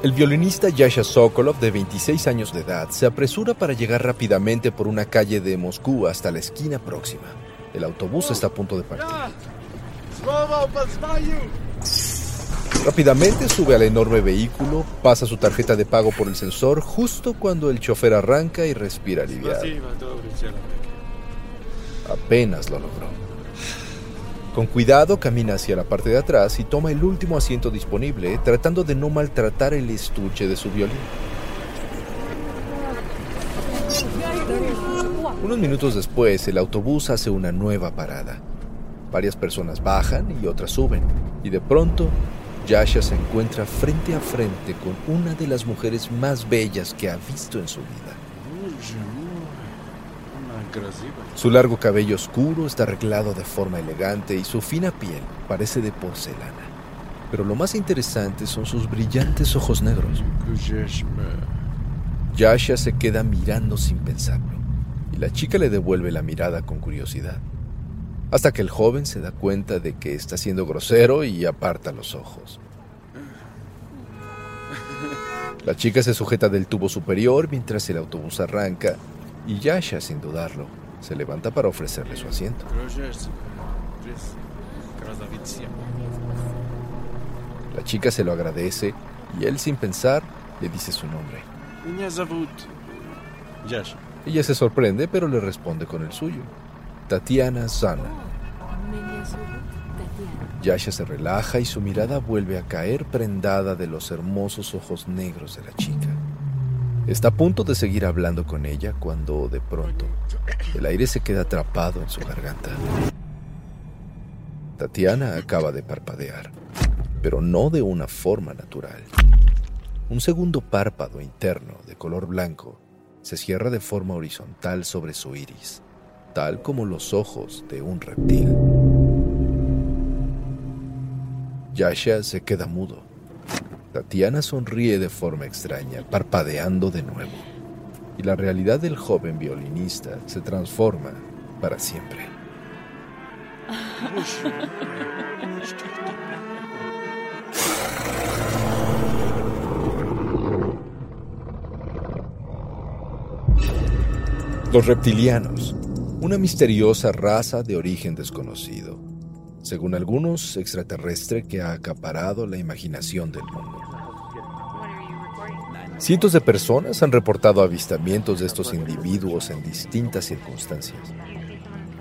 El violinista Yasha Sokolov, de 26 años de edad, se apresura para llegar rápidamente por una calle de Moscú hasta la esquina próxima. El autobús está a punto de partir. Rápidamente sube al enorme vehículo, pasa su tarjeta de pago por el sensor justo cuando el chofer arranca y respira aliviado. Apenas lo logró. Con cuidado camina hacia la parte de atrás y toma el último asiento disponible, tratando de no maltratar el estuche de su violín. Unos minutos después, el autobús hace una nueva parada. Varias personas bajan y otras suben, y de pronto, Yasha se encuentra frente a frente con una de las mujeres más bellas que ha visto en su vida. Su largo cabello oscuro está arreglado de forma elegante y su fina piel parece de porcelana. Pero lo más interesante son sus brillantes ojos negros. Yasha se queda mirando sin pensarlo y la chica le devuelve la mirada con curiosidad. Hasta que el joven se da cuenta de que está siendo grosero y aparta los ojos. La chica se sujeta del tubo superior mientras el autobús arranca y Yasha, sin dudarlo, se levanta para ofrecerle su asiento. La chica se lo agradece y él, sin pensar, le dice su nombre. Ella se sorprende, pero le responde con el suyo. Tatiana Zana. Yasha se relaja y su mirada vuelve a caer prendada de los hermosos ojos negros de la chica. Está a punto de seguir hablando con ella cuando de pronto el aire se queda atrapado en su garganta. Tatiana acaba de parpadear, pero no de una forma natural. Un segundo párpado interno de color blanco se cierra de forma horizontal sobre su iris, tal como los ojos de un reptil. Yasha se queda mudo Tatiana sonríe de forma extraña, parpadeando de nuevo, y la realidad del joven violinista se transforma para siempre. Los reptilianos, una misteriosa raza de origen desconocido según algunos, extraterrestre que ha acaparado la imaginación del mundo. Cientos de personas han reportado avistamientos de estos individuos en distintas circunstancias,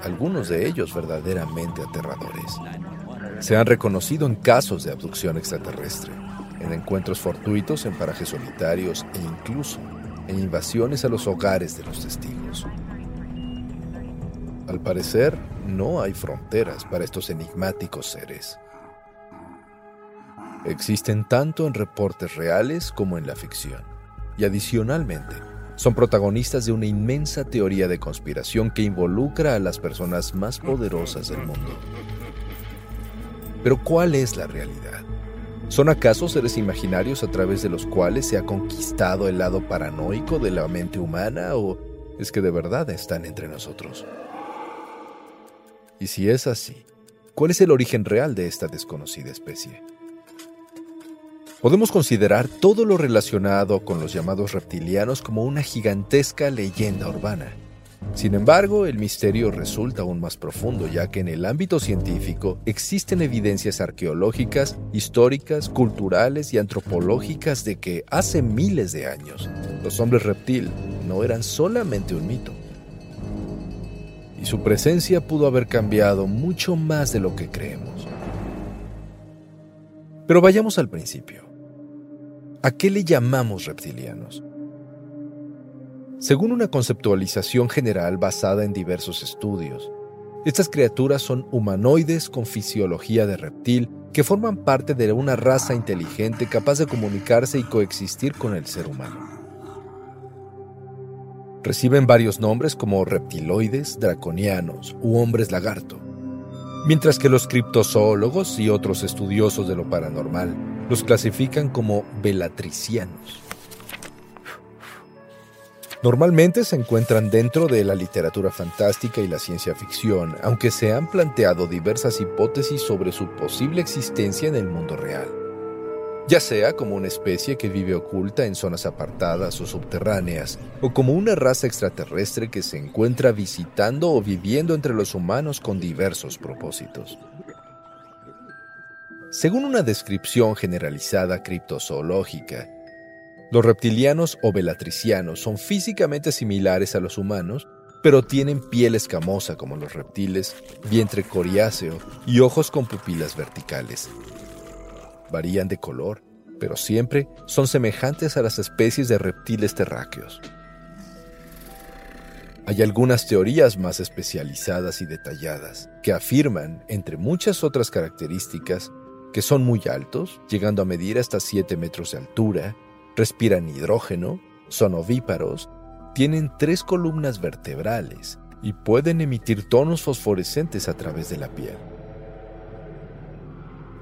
algunos de ellos verdaderamente aterradores. Se han reconocido en casos de abducción extraterrestre, en encuentros fortuitos en parajes solitarios e incluso en invasiones a los hogares de los testigos. Al parecer, no hay fronteras para estos enigmáticos seres. Existen tanto en reportes reales como en la ficción. Y adicionalmente, son protagonistas de una inmensa teoría de conspiración que involucra a las personas más poderosas del mundo. Pero ¿cuál es la realidad? ¿Son acaso seres imaginarios a través de los cuales se ha conquistado el lado paranoico de la mente humana o es que de verdad están entre nosotros? Y si es así, ¿cuál es el origen real de esta desconocida especie? Podemos considerar todo lo relacionado con los llamados reptilianos como una gigantesca leyenda urbana, Sin embargo, el misterio resulta aún más profundo, ya que en el ámbito científico existen evidencias arqueológicas, históricas, culturales y antropológicas de que hace miles de años los hombres reptil no eran solamente un mito. Y su presencia pudo haber cambiado mucho más de lo que creemos. Pero vayamos al principio. ¿A qué le llamamos reptilianos? Según una conceptualización general basada en diversos estudios, estas criaturas son humanoides con fisiología de reptil que forman parte de una raza inteligente capaz de comunicarse y coexistir con el ser humano. Reciben varios nombres como reptiloides, draconianos u hombres lagarto, mientras que los criptozoólogos y otros estudiosos de lo paranormal los clasifican como velatricianos. Normalmente se encuentran dentro de la literatura fantástica y la ciencia ficción, aunque se han planteado diversas hipótesis sobre su posible existencia en el mundo real. Ya sea como una especie que vive oculta en zonas apartadas o subterráneas, o como una raza extraterrestre que se encuentra visitando o viviendo entre los humanos con diversos propósitos. Según una descripción generalizada criptozoológica, los reptilianos o velatricianos son físicamente similares a los humanos, pero tienen piel escamosa como los reptiles, vientre coriáceo y ojos con pupilas verticales. Varían de color, pero siempre son semejantes a las especies de reptiles terráqueos. Hay algunas teorías más especializadas y detalladas que afirman, entre muchas otras características, que son muy altos, llegando a medir hasta 7 metros de altura, respiran hidrógeno, son ovíparos, tienen tres columnas vertebrales y pueden emitir tonos fosforescentes a través de la piel.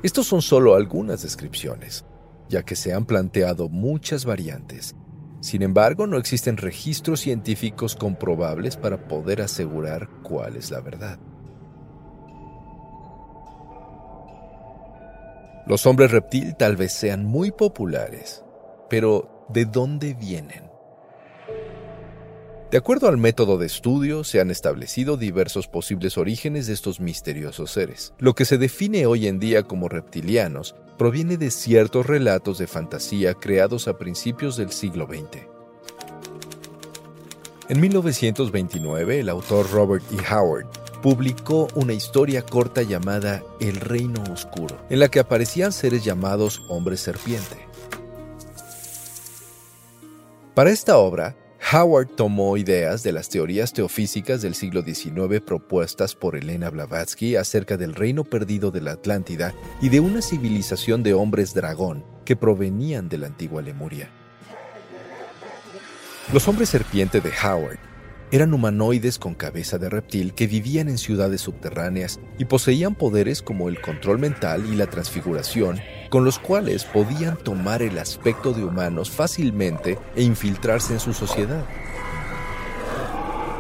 Estos son solo algunas descripciones, ya que se han planteado muchas variantes. Sin embargo, no existen registros científicos comprobables para poder asegurar cuál es la verdad. Los hombres reptil tal vez sean muy populares, pero, ¿de dónde vienen? De acuerdo al método de estudio, se han establecido diversos posibles orígenes de estos misteriosos seres. Lo que se define hoy en día como reptilianos proviene de ciertos relatos de fantasía creados a principios del siglo XX. En 1929, el autor Robert E. Howard publicó una historia corta llamada El Reino Oscuro, en la que aparecían seres llamados hombres serpiente. Para esta obra, Howard tomó ideas de las teorías teofísicas del siglo XIX propuestas por Elena Blavatsky acerca del reino perdido de la Atlántida y de una civilización de hombres dragón que provenían de la antigua Lemuria. Los hombres serpiente de Howard eran humanoides con cabeza de reptil que vivían en ciudades subterráneas y poseían poderes como el control mental y la transfiguración, con los cuales podían tomar el aspecto de humanos fácilmente e infiltrarse en su sociedad.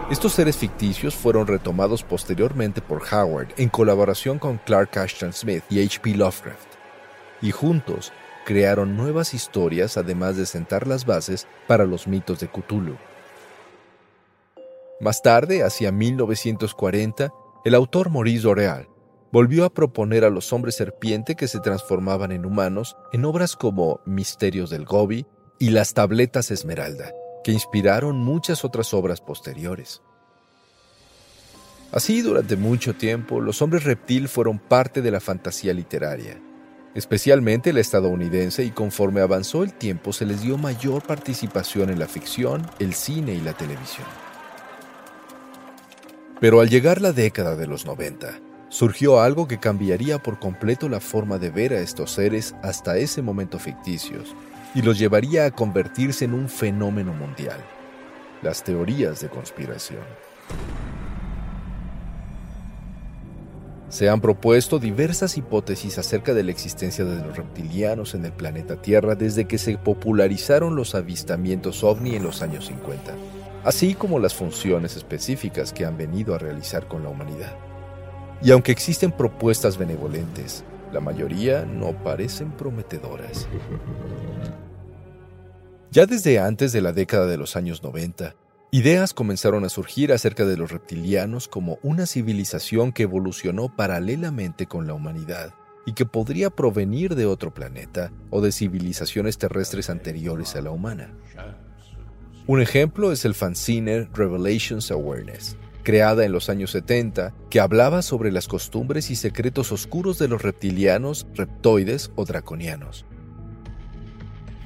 Estos seres ficticios fueron retomados posteriormente por Howard en colaboración con Clark Ashton Smith y H.P. Lovecraft, y juntos crearon nuevas historias además de sentar las bases para los mitos de Cthulhu. Más tarde, hacia 1940, el autor Maurice Doreal volvió a proponer a los hombres serpiente que se transformaban en humanos en obras como Misterios del Gobi y Las Tabletas Esmeralda, que inspiraron muchas otras obras posteriores. Así, durante mucho tiempo, los hombres reptil fueron parte de la fantasía literaria, especialmente la estadounidense, y conforme avanzó el tiempo se les dio mayor participación en la ficción, el cine y la televisión. Pero al llegar la década de los 90, surgió algo que cambiaría por completo la forma de ver a estos seres hasta ese momento ficticios y los llevaría a convertirse en un fenómeno mundial, las teorías de conspiración. Se han propuesto diversas hipótesis acerca de la existencia de los reptilianos en el planeta Tierra desde que se popularizaron los avistamientos ovni en los años 50 así como las funciones específicas que han venido a realizar con la humanidad. Y aunque existen propuestas benevolentes, la mayoría no parecen prometedoras. Ya desde antes de la década de los años 90, Ideas comenzaron a surgir acerca de los reptilianos como una civilización que evolucionó paralelamente con la humanidad y que podría provenir de otro planeta o de civilizaciones terrestres anteriores a la humana. Un ejemplo es el fanzine Revelations Awareness, creada en los años 70, que hablaba sobre las costumbres y secretos oscuros de los reptilianos, reptoides o draconianos.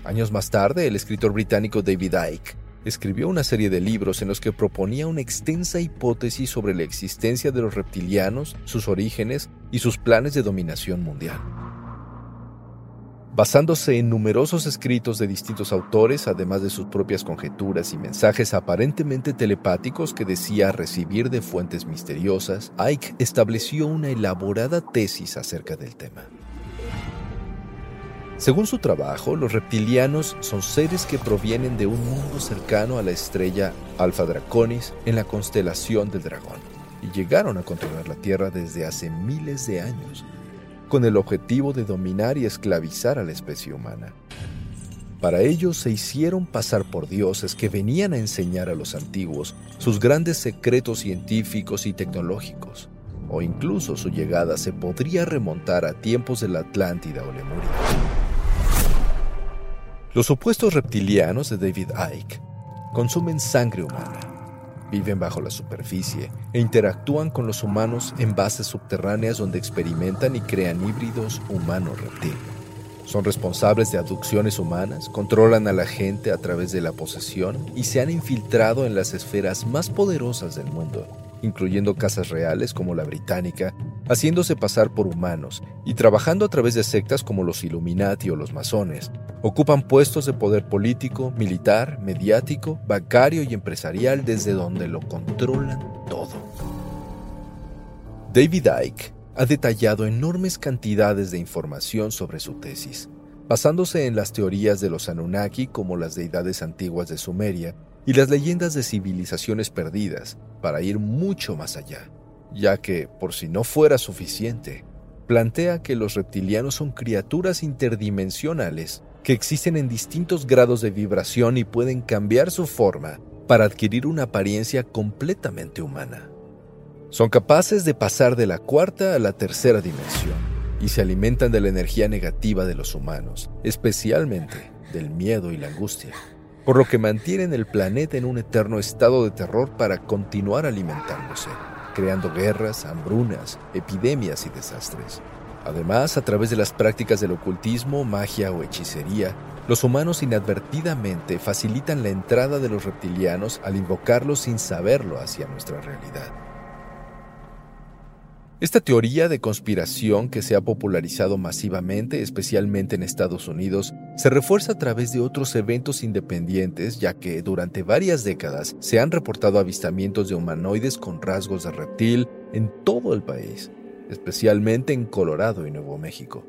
Años más tarde, el escritor británico David Icke escribió una serie de libros en los que proponía una extensa hipótesis sobre la existencia de los reptilianos, sus orígenes y sus planes de dominación mundial. Basándose en numerosos escritos de distintos autores, además de sus propias conjeturas y mensajes aparentemente telepáticos que decía recibir de fuentes misteriosas, Ike estableció una elaborada tesis acerca del tema. Según su trabajo, los reptilianos son seres que provienen de un mundo cercano a la estrella Alpha Draconis en la constelación del dragón y llegaron a controlar la Tierra desde hace miles de años, con el objetivo de dominar y esclavizar a la especie humana. Para ello se hicieron pasar por dioses que venían a enseñar a los antiguos sus grandes secretos científicos y tecnológicos, o incluso su llegada se podría remontar a tiempos de la Atlántida o Lemuria. Los supuestos reptilianos de David Icke consumen sangre humana, viven bajo la superficie e interactúan con los humanos en bases subterráneas donde experimentan y crean híbridos humano-reptil. Son responsables de abducciones humanas, controlan a la gente a través de la posesión y se han infiltrado en las esferas más poderosas del mundo, incluyendo casas reales como la británica, haciéndose pasar por humanos y trabajando a través de sectas como los Illuminati o los masones. Ocupan puestos de poder político, militar, mediático, bancario y empresarial desde donde lo controlan todo. David Icke ha detallado enormes cantidades de información sobre su tesis, basándose en las teorías de los Anunnaki como las deidades antiguas de Sumeria y las leyendas de civilizaciones perdidas, para ir mucho más allá ya que, por si no fuera suficiente, plantea que los reptilianos son criaturas interdimensionales que existen en distintos grados de vibración y pueden cambiar su forma para adquirir una apariencia completamente humana. Son capaces de pasar de la cuarta a la tercera dimensión y se alimentan de la energía negativa de los humanos, especialmente del miedo y la angustia, por lo que mantienen el planeta en un eterno estado de terror para continuar alimentándose creando guerras, hambrunas, epidemias y desastres. Además, a través de las prácticas del ocultismo, magia o hechicería, los humanos inadvertidamente facilitan la entrada de los reptilianos al invocarlos sin saberlo hacia nuestra realidad. Esta teoría de conspiración que se ha popularizado masivamente, especialmente en Estados Unidos, se refuerza a través de otros eventos independientes, ya que durante varias décadas se han reportado avistamientos de humanoides con rasgos de reptil en todo el país, especialmente en Colorado y Nuevo México.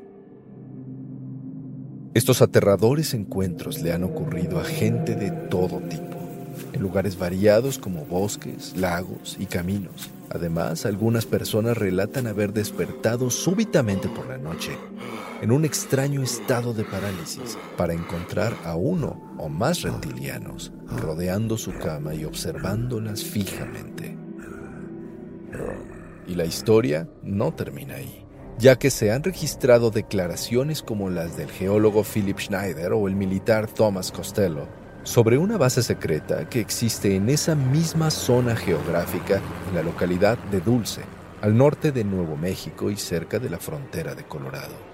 Estos aterradores encuentros le han ocurrido a gente de todo tipo, en lugares variados como bosques, lagos y caminos. Además, algunas personas relatan haber despertado súbitamente por la noche, en un extraño estado de parálisis, para encontrar a uno o más reptilianos rodeando su cama y observándolas fijamente. Y la historia no termina ahí, ya que se han registrado declaraciones como las del geólogo Philip Schneider o el militar Thomas Costello, sobre una base secreta que existe en esa misma zona geográfica en la localidad de Dulce, al norte de Nuevo México y cerca de la frontera de Colorado.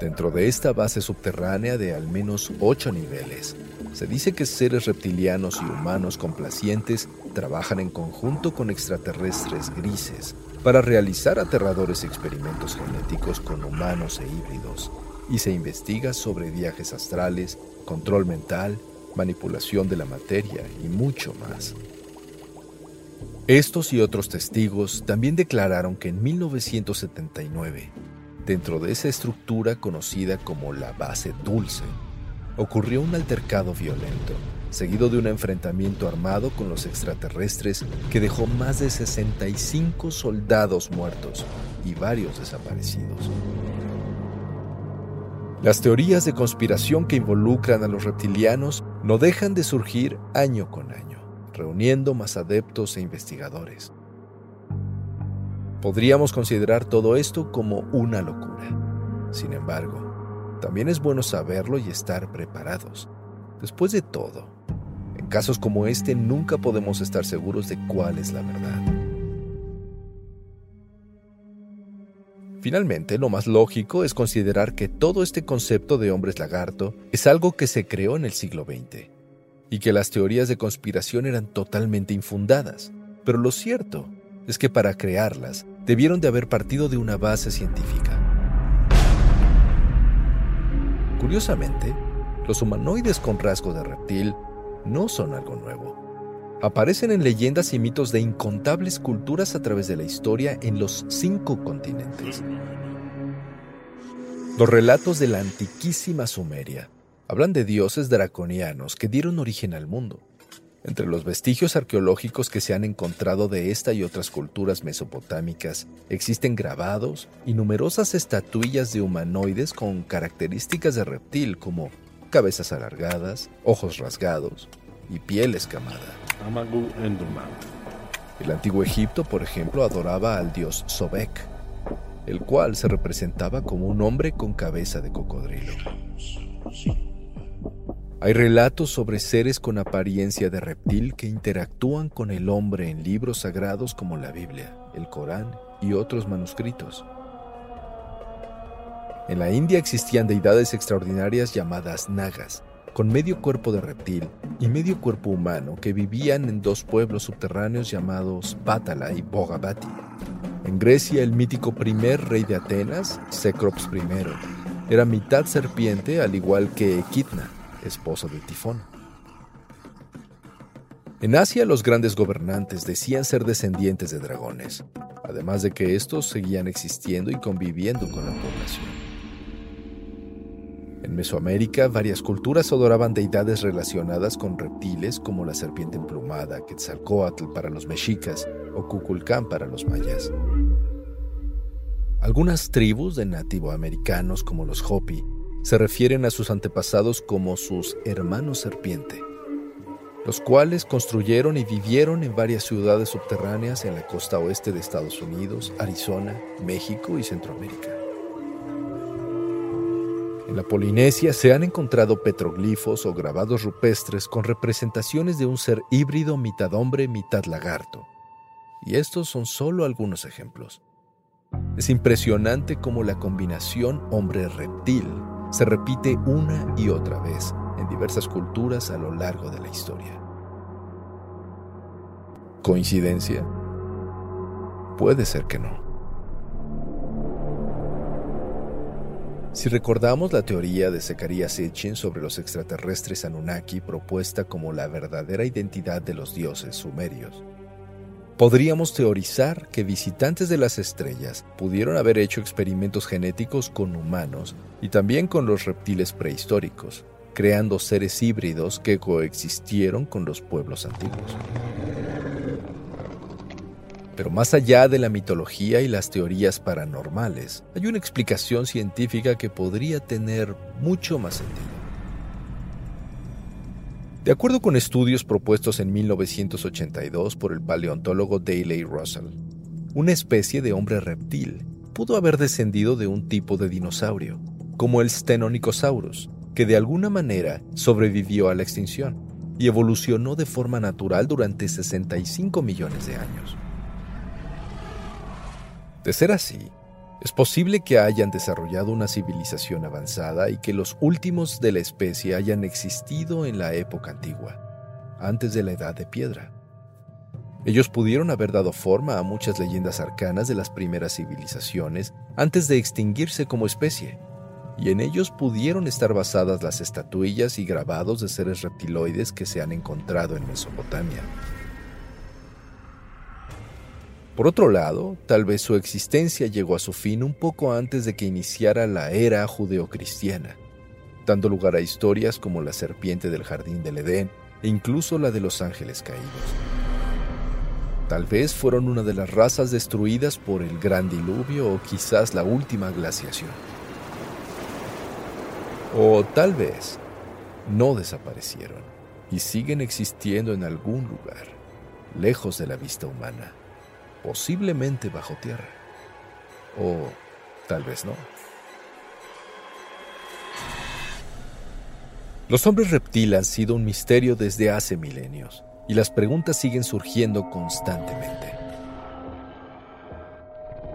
Dentro de esta base subterránea de al menos ocho niveles, se dice que seres reptilianos y humanos complacientes trabajan en conjunto con extraterrestres grises para realizar aterradores experimentos genéticos con humanos e híbridos y se investiga sobre viajes astrales, control mental, manipulación de la materia y mucho más. Estos y otros testigos también declararon que en 1979, dentro de esa estructura conocida como la base dulce, ocurrió un altercado violento, seguido de un enfrentamiento armado con los extraterrestres que dejó más de 65 soldados muertos y varios desaparecidos. Las teorías de conspiración que involucran a los reptilianos no dejan de surgir año con año, reuniendo más adeptos e investigadores. Podríamos considerar todo esto como una locura. Sin embargo, también es bueno saberlo y estar preparados. Después de todo, en casos como este nunca podemos estar seguros de cuál es la verdad. Finalmente, lo más lógico es considerar que todo este concepto de hombres lagarto es algo que se creó en el siglo XX y que las teorías de conspiración eran totalmente infundadas. Pero lo cierto es que para crearlas debieron de haber partido de una base científica. Curiosamente, los humanoides con rasgo de reptil no son algo nuevo. Aparecen en leyendas y mitos de incontables culturas a través de la historia en los cinco continentes. Los relatos de la antiquísima Sumeria hablan de dioses draconianos que dieron origen al mundo. Entre los vestigios arqueológicos que se han encontrado de esta y otras culturas mesopotámicas, existen grabados y numerosas estatuillas de humanoides con características de reptil como cabezas alargadas, ojos rasgados y piel escamada. El antiguo Egipto, por ejemplo, adoraba al dios Sobek, el cual se representaba como un hombre con cabeza de cocodrilo. Hay relatos sobre seres con apariencia de reptil que interactúan con el hombre en libros sagrados como la Biblia, el Corán y otros manuscritos. En la India existían deidades extraordinarias llamadas nagas, con medio cuerpo de reptil y medio cuerpo humano que vivían en dos pueblos subterráneos llamados Pátala y Bogabati. En Grecia, el mítico primer rey de Atenas, Cecrops I, era mitad serpiente al igual que Equidna, esposo de Tifón. En Asia los grandes gobernantes decían ser descendientes de dragones, además de que estos seguían existiendo y conviviendo con la población. En Mesoamérica, varias culturas adoraban deidades relacionadas con reptiles como la serpiente emplumada, Quetzalcoatl para los mexicas o Cuculcán para los mayas. Algunas tribus de nativoamericanos como los Hopi se refieren a sus antepasados como sus hermanos serpiente, los cuales construyeron y vivieron en varias ciudades subterráneas en la costa oeste de Estados Unidos, Arizona, México y Centroamérica. La Polinesia se han encontrado petroglifos o grabados rupestres con representaciones de un ser híbrido mitad hombre, mitad lagarto. Y estos son solo algunos ejemplos. Es impresionante cómo la combinación hombre-reptil se repite una y otra vez en diversas culturas a lo largo de la historia. ¿Coincidencia? Puede ser que no. Si recordamos la teoría de Zecharia Sitchin sobre los extraterrestres Anunnaki propuesta como la verdadera identidad de los dioses sumerios, Podríamos teorizar que visitantes de las estrellas pudieron haber hecho experimentos genéticos con humanos y también con los reptiles prehistóricos, creando seres híbridos que coexistieron con los pueblos antiguos. Pero más allá de la mitología y las teorías paranormales, hay una explicación científica que podría tener mucho más sentido. De acuerdo con estudios propuestos en 1982 por el paleontólogo Daley Russell, una especie de hombre reptil pudo haber descendido de un tipo de dinosaurio, como el Stenonychosaurus, que de alguna manera sobrevivió a la extinción y evolucionó de forma natural durante 65 millones de años. De ser así, es posible que hayan desarrollado una civilización avanzada y que los últimos de la especie hayan existido en la época antigua, antes de la edad de piedra. Ellos pudieron haber dado forma a muchas leyendas arcanas de las primeras civilizaciones antes de extinguirse como especie, y en ellos pudieron estar basadas las estatuillas y grabados de seres reptiloides que se han encontrado en Mesopotamia. Por otro lado, tal vez su existencia llegó a su fin un poco antes de que iniciara la era judeocristiana, dando lugar a historias como la serpiente del jardín del Edén e incluso la de los ángeles caídos. Tal vez fueron una de las razas destruidas por el gran diluvio o quizás la última glaciación. O tal vez no desaparecieron y siguen existiendo en algún lugar, lejos de la vista humana, posiblemente bajo tierra. O tal vez no. Los hombres reptil han sido un misterio desde hace milenios y las preguntas siguen surgiendo constantemente.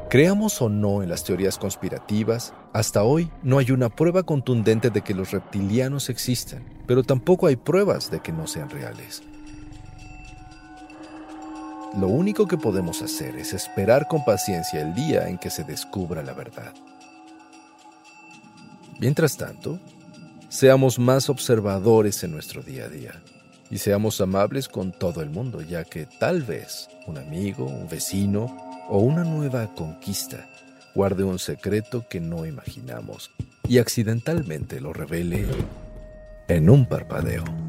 Creamos o no en las teorías conspirativas, hasta hoy no hay una prueba contundente de que los reptilianos existen, pero tampoco hay pruebas de que no sean reales. Lo único que podemos hacer es esperar con paciencia el día en que se descubra la verdad. Mientras tanto, seamos más observadores en nuestro día a día y seamos amables con todo el mundo, ya que tal vez un amigo, un vecino o una nueva conquista guarde un secreto que no imaginamos y accidentalmente lo revele en un parpadeo.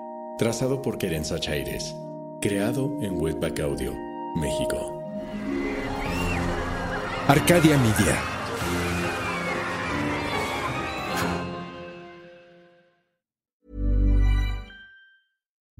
trazado por Querenza Chaires, creado en Webback Audio, México. Arcadia Media.